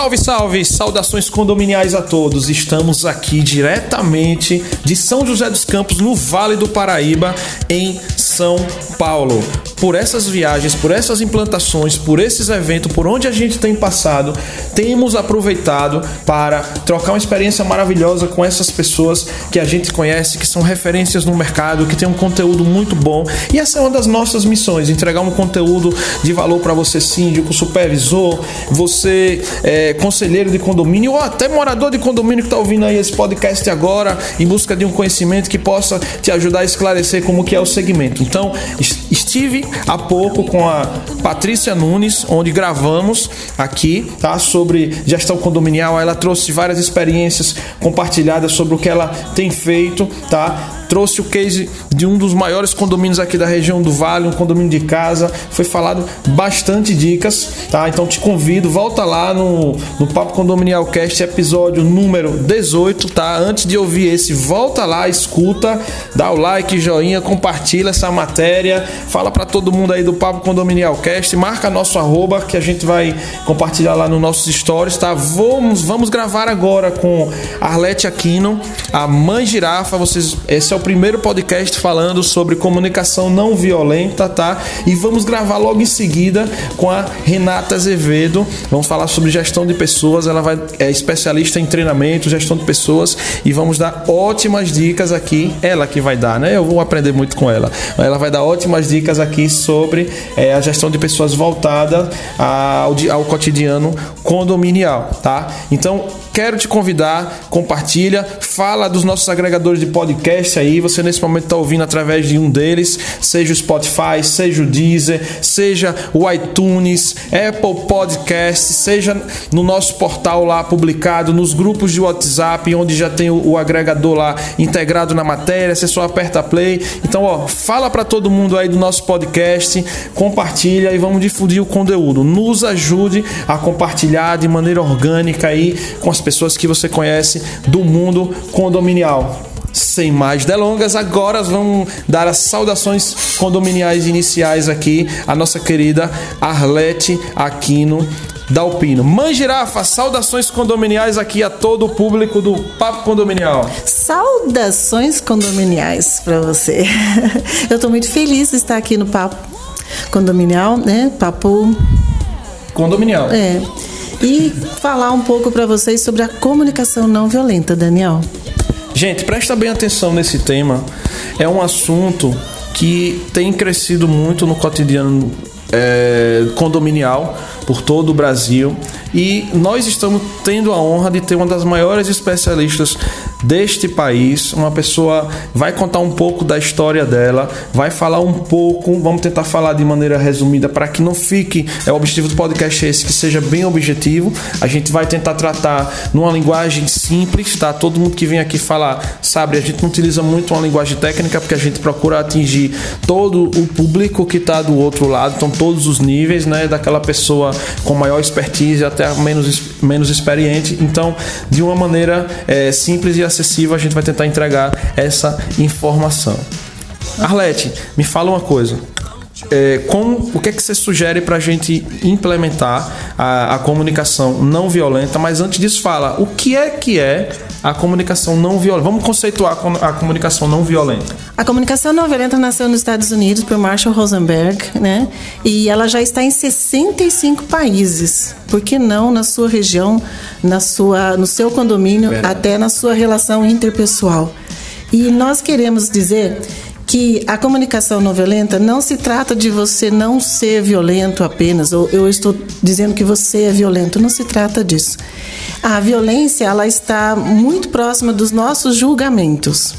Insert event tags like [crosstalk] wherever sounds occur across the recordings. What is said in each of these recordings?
Salve, salve! Saudações condominiais a todos. Estamos aqui diretamente de São José dos Campos, no Vale do Paraíba, em São Paulo. Por essas viagens, por essas implantações, por esses eventos, por onde a gente tem passado, temos aproveitado para trocar uma experiência maravilhosa com essas pessoas que a gente conhece, que são referências no mercado, que tem um conteúdo muito bom. E essa é uma das nossas missões: entregar um conteúdo de valor para você, síndico, supervisor, você. É, conselheiro de condomínio ou até morador de condomínio que está ouvindo aí esse podcast agora em busca de um conhecimento que possa te ajudar a esclarecer como que é o segmento. Então, estive há pouco com a Patrícia Nunes, onde gravamos aqui, tá, sobre gestão condominial. Ela trouxe várias experiências compartilhadas sobre o que ela tem feito, tá? Trouxe o case de um dos maiores condomínios aqui da região do Vale, um condomínio de casa. Foi falado bastante dicas, tá? Então te convido, volta lá no, no Papo Condominial Cast, episódio número 18, tá? Antes de ouvir esse, volta lá, escuta, dá o like, joinha, compartilha essa matéria, fala para todo mundo aí do Papo Condominial Cast, marca nosso arroba que a gente vai compartilhar lá nos nossos stories, tá? Vamos, vamos gravar agora com Arlete Aquino, a mãe girafa, vocês, esse é o o primeiro podcast falando sobre comunicação não violenta, tá? E vamos gravar logo em seguida com a Renata Azevedo. Vamos falar sobre gestão de pessoas. Ela vai é especialista em treinamento, gestão de pessoas e vamos dar ótimas dicas aqui. Ela que vai dar, né? Eu vou aprender muito com ela. Ela vai dar ótimas dicas aqui sobre é, a gestão de pessoas voltada ao, ao cotidiano condominial, tá? Então quero te convidar, compartilha, fala dos nossos agregadores de podcast aí. Você nesse momento está ouvindo através de um deles, seja o Spotify, seja o Deezer, seja o iTunes, Apple Podcast, seja no nosso portal lá publicado, nos grupos de WhatsApp, onde já tem o, o agregador lá integrado na matéria. Você só aperta play. Então, ó, fala para todo mundo aí do nosso podcast, compartilha e vamos difundir o conteúdo. Nos ajude a compartilhar de maneira orgânica aí com as as pessoas que você conhece do mundo condominial. Sem mais delongas, agora vamos dar as saudações condominiais iniciais aqui à nossa querida Arlete Aquino Dalpino. Mãe Girafa, saudações condominiais aqui a todo o público do Papo Condominial. Saudações condominiais para você. [laughs] Eu estou muito feliz de estar aqui no Papo Condominial, né? Papo Condominial. É e falar um pouco para vocês sobre a comunicação não violenta, Daniel. Gente, presta bem atenção nesse tema. É um assunto que tem crescido muito no cotidiano é, condominial por todo o Brasil e nós estamos tendo a honra de ter uma das maiores especialistas deste país. Uma pessoa vai contar um pouco da história dela, vai falar um pouco, vamos tentar falar de maneira resumida para que não fique. É o objetivo do podcast é esse que seja bem objetivo. A gente vai tentar tratar numa linguagem simples, tá? Todo mundo que vem aqui falar sabe, a gente não utiliza muito uma linguagem técnica porque a gente procura atingir todo o público que está do outro lado, então todos os níveis, né, daquela pessoa com maior expertise até menos menos experiente. Então, de uma maneira é, simples e acessível, a gente vai tentar entregar essa informação. Arlete, me fala uma coisa. É, como, o que é que você sugere para a gente implementar a, a, comunicação não violenta? Mas antes disso, fala o que é que é a comunicação não violenta? Vamos conceituar a comunicação não violenta. A comunicação não violenta nasceu nos Estados Unidos por Marshall Rosenberg, né? E ela já está em 65 países. Por que não na sua região, na sua, no seu condomínio, Verdade. até na sua relação interpessoal? E nós queremos dizer que a comunicação não violenta não se trata de você não ser violento apenas, ou eu estou dizendo que você é violento, não se trata disso. A violência ela está muito próxima dos nossos julgamentos.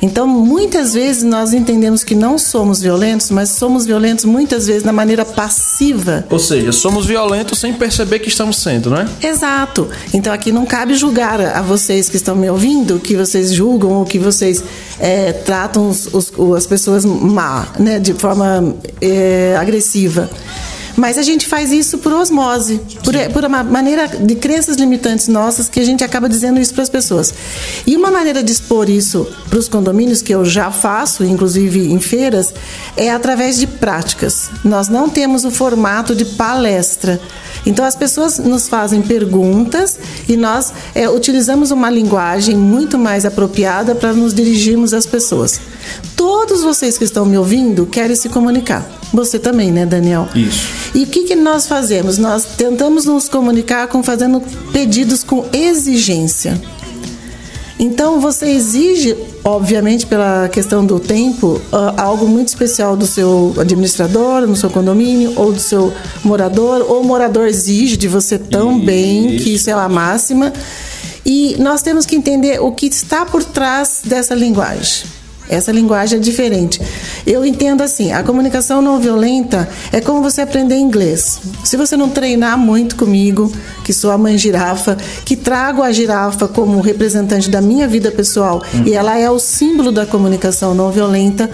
Então, muitas vezes nós entendemos que não somos violentos, mas somos violentos muitas vezes na maneira passiva. Ou seja, somos violentos sem perceber que estamos sendo, né? Exato. Então, aqui não cabe julgar a vocês que estão me ouvindo, que vocês julgam ou que vocês é, tratam os, os, as pessoas má, né, de forma é, agressiva. Mas a gente faz isso por osmose, por, por uma maneira de crenças limitantes nossas que a gente acaba dizendo isso para as pessoas. E uma maneira de expor isso para os condomínios, que eu já faço, inclusive em feiras, é através de práticas. Nós não temos o formato de palestra. Então as pessoas nos fazem perguntas e nós é, utilizamos uma linguagem muito mais apropriada para nos dirigirmos às pessoas. Todos vocês que estão me ouvindo querem se comunicar. Você também, né, Daniel? Isso. E o que, que nós fazemos? Nós tentamos nos comunicar com fazendo pedidos com exigência. Então você exige, obviamente, pela questão do tempo, algo muito especial do seu administrador, no seu condomínio, ou do seu morador, ou o morador exige de você também, isso. que isso é a máxima. E nós temos que entender o que está por trás dessa linguagem. Essa linguagem é diferente. Eu entendo assim, a comunicação não violenta é como você aprender inglês. Se você não treinar muito comigo, que sou a mãe girafa, que trago a girafa como representante da minha vida pessoal, hum. e ela é o símbolo da comunicação não violenta,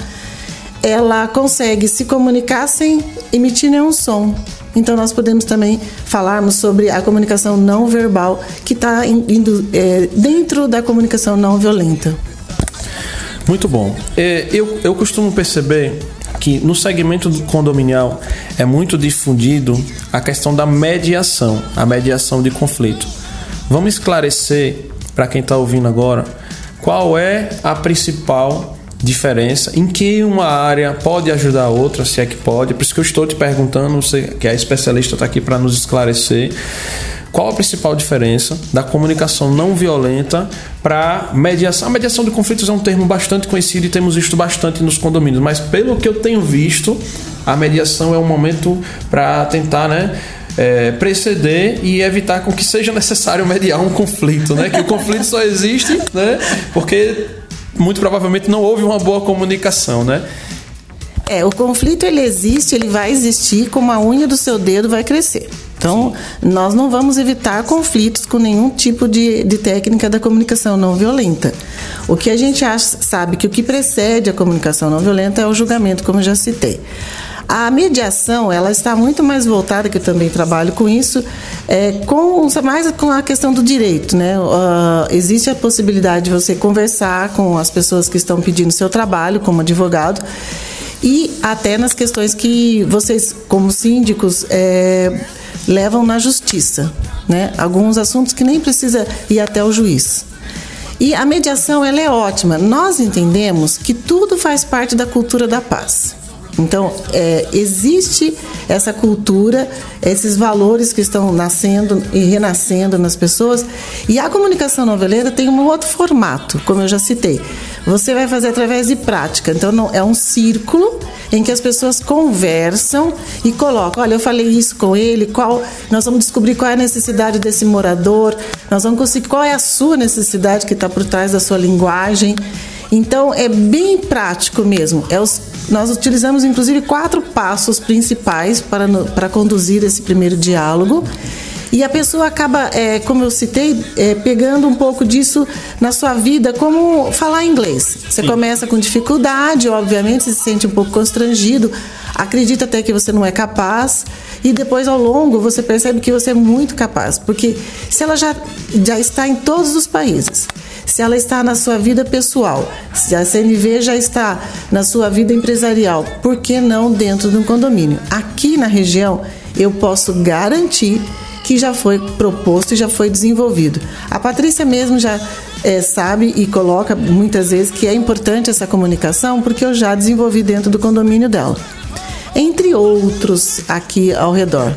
ela consegue se comunicar sem emitir nenhum som. Então nós podemos também falarmos sobre a comunicação não verbal que está é, dentro da comunicação não violenta. Muito bom. É, eu, eu costumo perceber que no segmento condominial é muito difundido a questão da mediação, a mediação de conflito. Vamos esclarecer para quem está ouvindo agora qual é a principal diferença, em que uma área pode ajudar a outra, se é que pode. Por isso que eu estou te perguntando, você que é especialista está aqui para nos esclarecer. Qual a principal diferença da comunicação não violenta para mediação? A mediação de conflitos é um termo bastante conhecido e temos visto bastante nos condomínios, mas pelo que eu tenho visto, a mediação é um momento para tentar, né? É, preceder e evitar com que seja necessário mediar um conflito, né? Que o conflito só existe, né? Porque muito provavelmente não houve uma boa comunicação, né? É, o conflito ele existe, ele vai existir, como a unha do seu dedo vai crescer. Então, nós não vamos evitar conflitos com nenhum tipo de, de técnica da comunicação não violenta. O que a gente acha, sabe que o que precede a comunicação não violenta é o julgamento, como já citei. A mediação, ela está muito mais voltada, que eu também trabalho com isso, é, com mais com a questão do direito, né? Uh, existe a possibilidade de você conversar com as pessoas que estão pedindo seu trabalho como advogado e até nas questões que vocês, como síndicos, é, levam na justiça, né? Alguns assuntos que nem precisa ir até o juiz. E a mediação ela é ótima. Nós entendemos que tudo faz parte da cultura da paz. Então, é, existe essa cultura, esses valores que estão nascendo e renascendo nas pessoas. E a comunicação não violenta tem um outro formato, como eu já citei. Você vai fazer através de prática. Então, não, é um círculo em que as pessoas conversam e colocam: olha, eu falei isso com ele, qual. Nós vamos descobrir qual é a necessidade desse morador, nós vamos conseguir qual é a sua necessidade que está por trás da sua linguagem. Então, é bem prático mesmo. É os nós utilizamos inclusive quatro passos principais para, para conduzir esse primeiro diálogo. E a pessoa acaba, é, como eu citei, é, pegando um pouco disso na sua vida, como falar inglês. Você Sim. começa com dificuldade, obviamente, se sente um pouco constrangido, acredita até que você não é capaz, e depois, ao longo, você percebe que você é muito capaz. Porque se ela já, já está em todos os países, se ela está na sua vida pessoal, se a CNV já está na sua vida empresarial, por que não dentro de um condomínio? Aqui na região, eu posso garantir que já foi proposto e já foi desenvolvido. A Patrícia mesmo já é, sabe e coloca muitas vezes que é importante essa comunicação porque eu já desenvolvi dentro do condomínio dela. Entre outros aqui ao redor.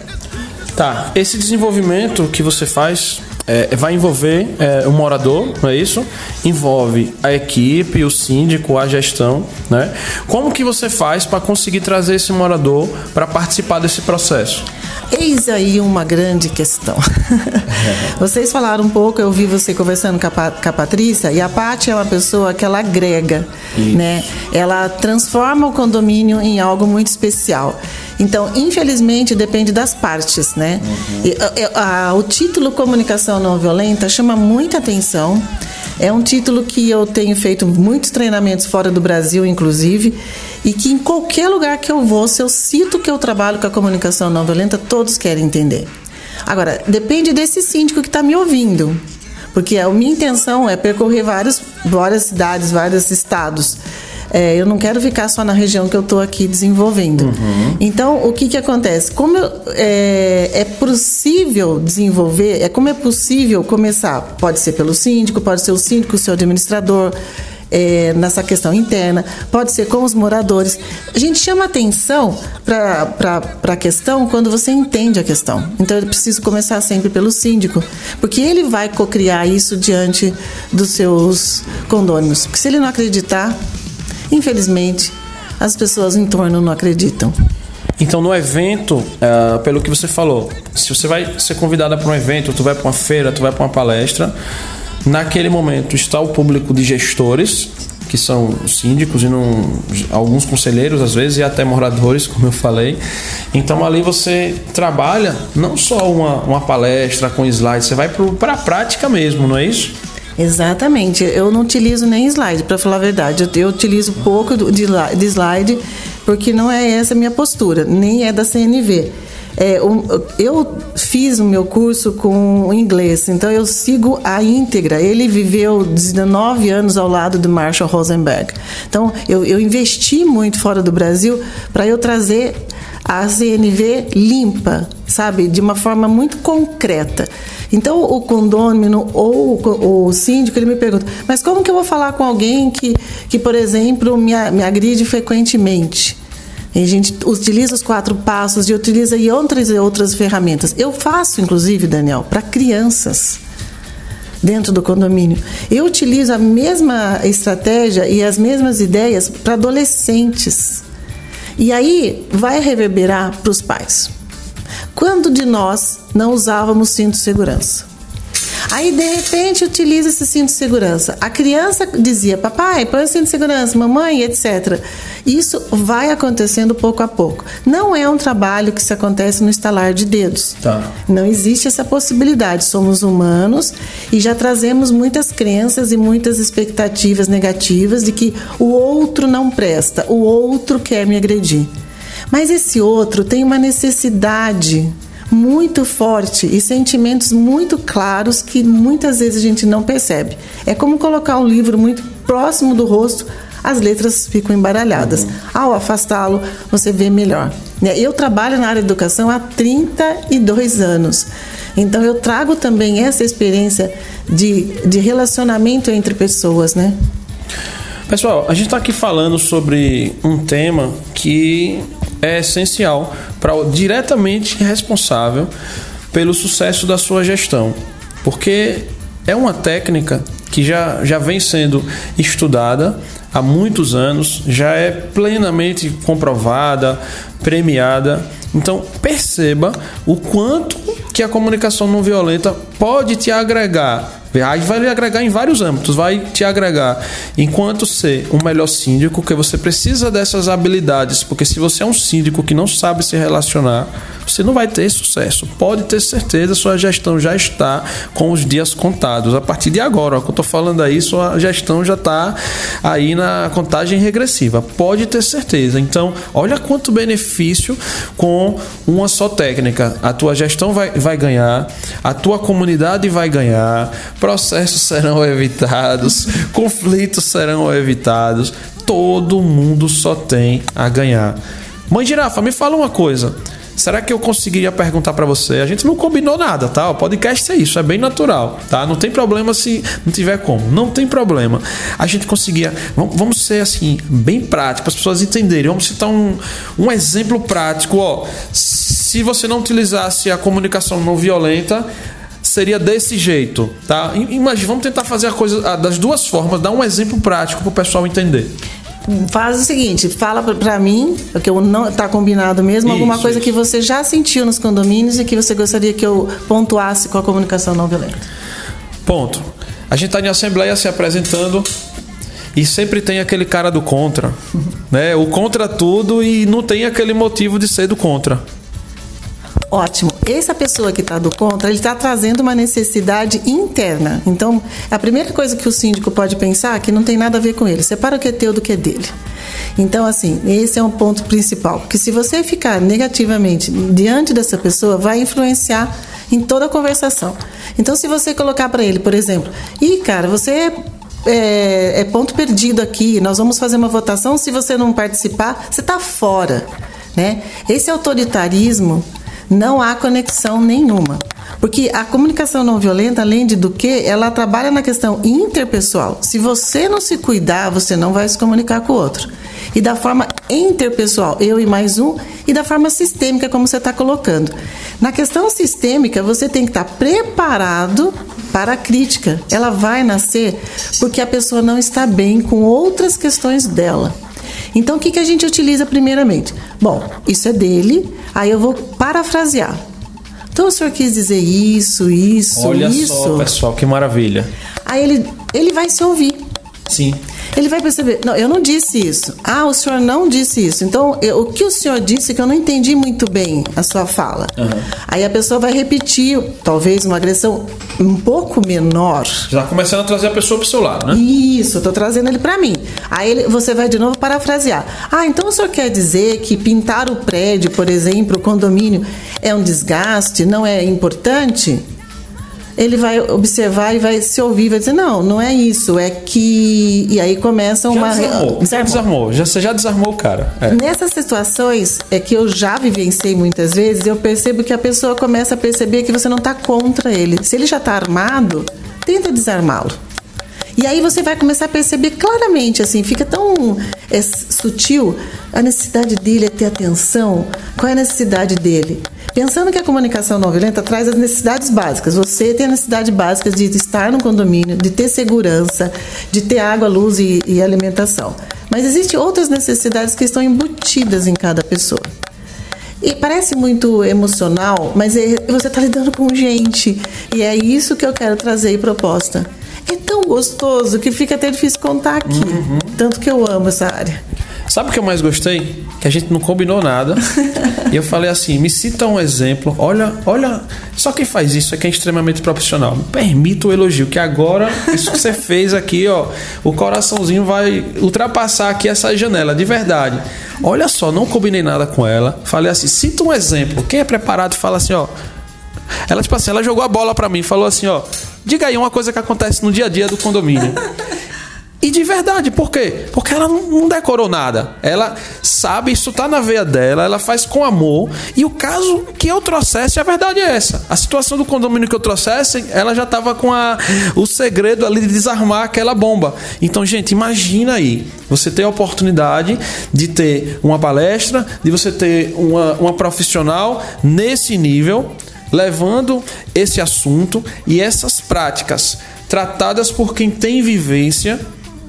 Tá, esse desenvolvimento que você faz é, vai envolver é, o morador, não é isso? Envolve a equipe, o síndico, a gestão, né? Como que você faz para conseguir trazer esse morador para participar desse processo? Eis aí uma grande questão. [laughs] Vocês falaram um pouco, eu vi você conversando com a, com a Patrícia, e a Paty é uma pessoa que ela agrega, Isso. né? Ela transforma o condomínio em algo muito especial. Então, infelizmente, depende das partes, né? Uhum. E, a, a, o título Comunicação Não Violenta chama muita atenção. É um título que eu tenho feito muitos treinamentos fora do Brasil, inclusive, e que em qualquer lugar que eu vou, se eu cito que eu trabalho com a comunicação não violenta, todos querem entender. Agora, depende desse síndico que está me ouvindo, porque a minha intenção é percorrer vários, várias cidades, vários estados. É, eu não quero ficar só na região que eu estou aqui desenvolvendo. Uhum. Então, o que, que acontece? Como eu, é, é possível desenvolver, é como é possível começar? Pode ser pelo síndico, pode ser o síndico, o seu administrador, é, nessa questão interna, pode ser com os moradores. A gente chama atenção para a questão quando você entende a questão. Então, eu preciso começar sempre pelo síndico, porque ele vai cocriar isso diante dos seus condôminos. Porque se ele não acreditar, infelizmente, as pessoas em torno não acreditam. Então, no evento, uh, pelo que você falou, se você vai ser convidada para um evento, tu vai para uma feira, tu vai para uma palestra, naquele momento está o público de gestores, que são síndicos e não, alguns conselheiros às vezes e até moradores, como eu falei. Então ali você trabalha não só uma, uma palestra com slides, você vai para a prática mesmo, não é isso? Exatamente. Eu não utilizo nem slide, para falar a verdade. Eu, eu utilizo pouco de, de slide porque não é essa a minha postura, nem é da CNV. É, eu fiz o meu curso com inglês, então eu sigo a íntegra. Ele viveu 19 anos ao lado do Marshall Rosenberg. Então eu, eu investi muito fora do Brasil para eu trazer a CNV limpa, sabe, de uma forma muito concreta. Então o condômino ou o, síndico ele me pergunta, mas como que eu vou falar com alguém que, que por exemplo, me, me agride frequentemente? A gente utiliza os quatro passos e utiliza e outras e outras ferramentas. Eu faço, inclusive, Daniel, para crianças dentro do condomínio. Eu utilizo a mesma estratégia e as mesmas ideias para adolescentes. E aí vai reverberar para os pais. Quando de nós não usávamos cinto de segurança? Aí, de repente, utiliza esse cinto de segurança. A criança dizia, papai, põe o cinto de segurança, mamãe, etc. Isso vai acontecendo pouco a pouco. Não é um trabalho que se acontece no estalar de dedos. Tá. Não existe essa possibilidade. Somos humanos e já trazemos muitas crenças e muitas expectativas negativas de que o outro não presta, o outro quer me agredir. Mas esse outro tem uma necessidade muito forte e sentimentos muito claros que muitas vezes a gente não percebe. É como colocar um livro muito próximo do rosto, as letras ficam embaralhadas. Uhum. Ao afastá-lo, você vê melhor. Né, eu trabalho na área de educação há 32 anos. Então eu trago também essa experiência de, de relacionamento entre pessoas, né? Pessoal, a gente está aqui falando sobre um tema que é essencial para diretamente responsável pelo sucesso da sua gestão, porque é uma técnica que já, já vem sendo estudada há muitos anos, já é plenamente comprovada, premiada. Então perceba o quanto que a comunicação não violenta pode te agregar Aí vai lhe agregar em vários âmbitos, vai te agregar enquanto ser um melhor síndico, que você precisa dessas habilidades, porque se você é um síndico que não sabe se relacionar, você não vai ter sucesso. Pode ter certeza, sua gestão já está com os dias contados. A partir de agora, ó, que eu estou falando aí, sua gestão já está aí na contagem regressiva. Pode ter certeza. Então, olha quanto benefício com uma só técnica. A tua gestão vai, vai ganhar, a tua comunidade vai ganhar, processos serão evitados, conflitos serão evitados. Todo mundo só tem a ganhar. Mãe Girafa, me fala uma coisa. Será que eu conseguiria perguntar para você? A gente não combinou nada, tá? O podcast é isso, é bem natural, tá? Não tem problema se não tiver como. Não tem problema. A gente conseguia. Vamos ser assim, bem prático, as pessoas entenderem. Vamos citar um, um exemplo prático, ó. Se você não utilizasse a comunicação não violenta, seria desse jeito, tá? Imagina, vamos tentar fazer a coisa das duas formas, dar um exemplo prático para o pessoal entender. faz o seguinte, fala para mim, porque eu não tá combinado mesmo, alguma Isso, coisa isso. que você já sentiu nos condomínios e que você gostaria que eu pontuasse com a comunicação não violenta. Ponto. A gente está em assembleia se apresentando e sempre tem aquele cara do contra, né? O contra tudo e não tem aquele motivo de ser do contra. Ótimo. Essa pessoa que está do contra, ele está trazendo uma necessidade interna. Então, a primeira coisa que o síndico pode pensar é que não tem nada a ver com ele. Separa o que é teu do que é dele. Então, assim, esse é um ponto principal. Porque se você ficar negativamente diante dessa pessoa, vai influenciar em toda a conversação. Então, se você colocar para ele, por exemplo, ih, cara, você é, é ponto perdido aqui, nós vamos fazer uma votação, se você não participar, você está fora. Né? Esse autoritarismo não há conexão nenhuma. Porque a comunicação não violenta, além de do que, ela trabalha na questão interpessoal. Se você não se cuidar, você não vai se comunicar com o outro. E da forma interpessoal, eu e mais um, e da forma sistêmica, como você está colocando. Na questão sistêmica, você tem que estar preparado para a crítica. Ela vai nascer porque a pessoa não está bem com outras questões dela. Então, o que, que a gente utiliza primeiramente? Bom, isso é dele, aí eu vou parafrasear. Então, o senhor quis dizer isso, isso, Olha isso. só, pessoal, que maravilha. Aí ele, ele vai se ouvir. Sim. Ele vai perceber, não, eu não disse isso. Ah, o senhor não disse isso. Então, eu- o que o senhor disse que eu não entendi muito bem a sua fala. Aí a pessoa vai repetir, talvez uma agressão um pouco menor. Já começando a trazer a pessoa pro seu lado, né? Isso, tô trazendo ele para mim. Aí ele- você vai de novo parafrasear. Ah, então o senhor quer dizer que pintar o prédio, por exemplo, o condomínio, é um desgaste, não é importante? Ele vai observar e vai se ouvir, vai dizer, não, não é isso, é que. E aí começa Já uma. desarmou. Já Desarmou. desarmou. Já, você já desarmou o cara. É. Nessas situações é que eu já vivenciei muitas vezes, eu percebo que a pessoa começa a perceber que você não está contra ele. Se ele já está armado, tenta desarmá-lo. E aí você vai começar a perceber claramente, assim, fica tão é, sutil a necessidade dele é ter atenção. Qual é a necessidade dele? Pensando que a comunicação não violenta traz as necessidades básicas. Você tem a necessidade básica de estar no condomínio, de ter segurança, de ter água, luz e, e alimentação. Mas existem outras necessidades que estão embutidas em cada pessoa. E parece muito emocional, mas é- você está lidando com gente. E é isso que eu quero trazer em proposta. É tão gostoso que fica até difícil contar aqui. Tanto que eu amo essa área. Sabe o que eu mais gostei? Que a gente não combinou nada. [laughs] e eu falei assim: me cita um exemplo. Olha, olha. Só quem faz isso é quem é extremamente profissional. Me permita o elogio, que agora, isso que você fez aqui, ó, o coraçãozinho vai ultrapassar aqui essa janela, de verdade. Olha só, não combinei nada com ela. Falei assim: cita um exemplo. Quem é preparado fala assim, ó. Ela, tipo assim, ela jogou a bola pra mim, falou assim, ó. Diga aí uma coisa que acontece no dia a dia do condomínio. [laughs] E de verdade, por quê? Porque ela não decorou nada. Ela sabe, isso tá na veia dela, ela faz com amor. E o caso que eu trouxesse, a verdade é essa. A situação do condomínio que eu trouxesse, ela já tava com a, o segredo ali de desarmar aquela bomba. Então, gente, imagina aí. Você ter a oportunidade de ter uma palestra, de você ter uma, uma profissional nesse nível, levando esse assunto e essas práticas tratadas por quem tem vivência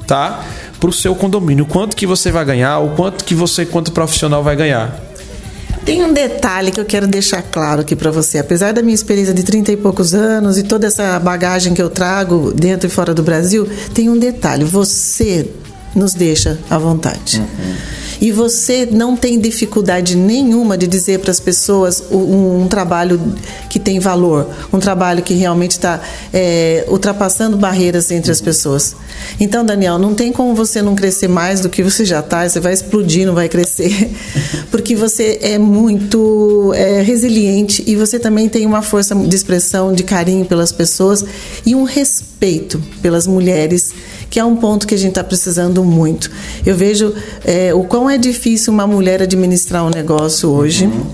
tá? Para o seu condomínio. Quanto que você vai ganhar, o quanto que você, quanto profissional, vai ganhar. Tem um detalhe que eu quero deixar claro aqui para você. Apesar da minha experiência de 30 e poucos anos e toda essa bagagem que eu trago dentro e fora do Brasil, tem um detalhe. Você nos deixa à vontade. E você não tem dificuldade nenhuma de dizer para as pessoas um, um trabalho que tem valor, um trabalho que realmente está é, ultrapassando barreiras entre as pessoas. Então, Daniel, não tem como você não crescer mais do que você já está, você vai explodir, não vai crescer, [laughs] porque você é muito é, resiliente e você também tem uma força de expressão, de carinho pelas pessoas e um respeito pelas mulheres, que é um ponto que a gente está precisando muito. Eu vejo é, o quão é difícil uma mulher administrar um negócio hoje uhum.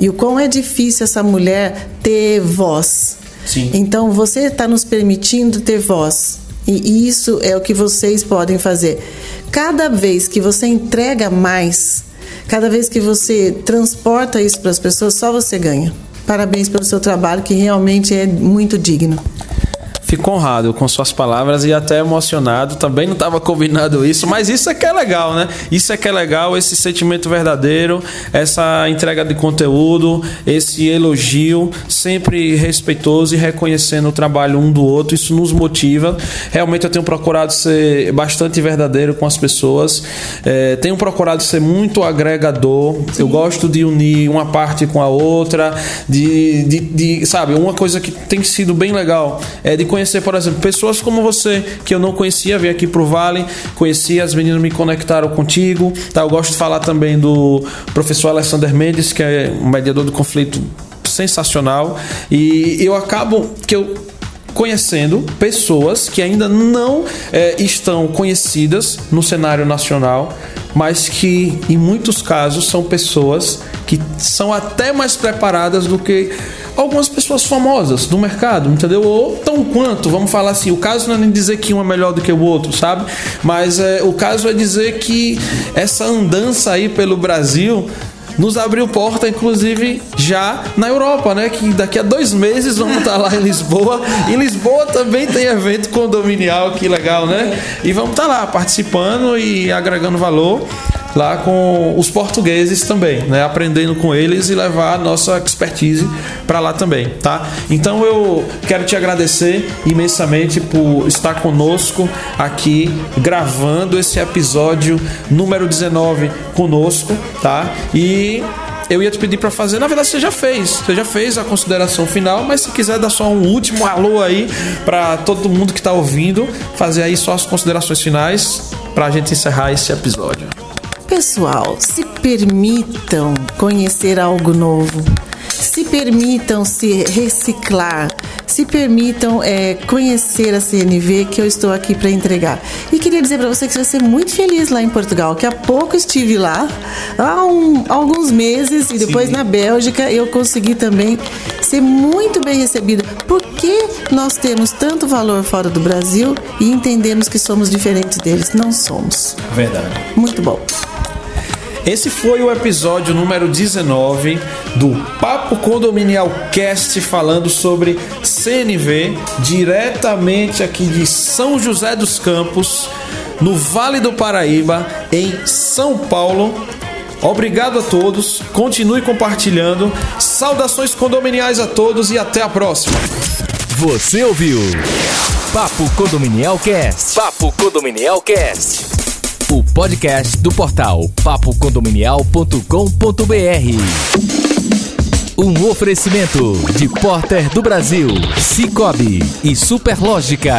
e o quão é difícil essa mulher ter voz. Sim. Então, você está nos permitindo ter voz. E isso é o que vocês podem fazer. Cada vez que você entrega mais, cada vez que você transporta isso para as pessoas, só você ganha. Parabéns pelo seu trabalho, que realmente é muito digno. Fico honrado com suas palavras e até emocionado. Também não estava combinado isso, mas isso é que é legal, né? Isso é que é legal, esse sentimento verdadeiro, essa entrega de conteúdo, esse elogio, sempre respeitoso e reconhecendo o trabalho um do outro. Isso nos motiva. Realmente eu tenho procurado ser bastante verdadeiro com as pessoas. É, tenho procurado ser muito agregador. Eu gosto de unir uma parte com a outra, de, de, de sabe, uma coisa que tem sido bem legal é de conhecer, por exemplo, pessoas como você, que eu não conhecia, vim aqui pro Vale, conheci, as meninas me conectaram contigo. Tá? Eu gosto de falar também do professor Alexander Mendes, que é um mediador do conflito sensacional. E eu acabo que eu conhecendo pessoas que ainda não é, estão conhecidas no cenário nacional, mas que em muitos casos são pessoas que são até mais preparadas do que algumas pessoas famosas do mercado, entendeu? Ou tão quanto, vamos falar assim, o caso não é nem dizer que um é melhor do que o outro, sabe? Mas é, o caso é dizer que essa andança aí pelo Brasil nos abriu porta, inclusive, já na Europa, né? Que daqui a dois meses vamos estar lá em Lisboa. Em Lisboa também tem evento condominial, que legal, né? E vamos estar lá participando e agregando valor lá com os portugueses também, né? Aprendendo com eles e levar a nossa expertise para lá também, tá? Então eu quero te agradecer imensamente por estar conosco aqui gravando esse episódio número 19 conosco, tá? E eu ia te pedir para fazer, na verdade você já fez, você já fez a consideração final, mas se quiser dar só um último alô aí para todo mundo que está ouvindo, fazer aí só as considerações finais para a gente encerrar esse episódio. Pessoal, se permitam conhecer algo novo, se permitam se reciclar, se permitam é, conhecer a CNV que eu estou aqui para entregar. E queria dizer para você que você vai ser muito feliz lá em Portugal, que há pouco estive lá, há um, alguns meses, e depois Sim. na Bélgica eu consegui também ser muito bem recebida. Por que nós temos tanto valor fora do Brasil e entendemos que somos diferentes deles? Não somos. Verdade. Muito bom. Esse foi o episódio número 19 do Papo Condominial Cast falando sobre CNV, diretamente aqui de São José dos Campos, no Vale do Paraíba, em São Paulo. Obrigado a todos, continue compartilhando. Saudações condominiais a todos e até a próxima. Você ouviu Papo Condominial Cast. Papo Condominial Cast o podcast do portal papocondominial.com.br. Um oferecimento de Porter do Brasil, Cicobi e Superlógica.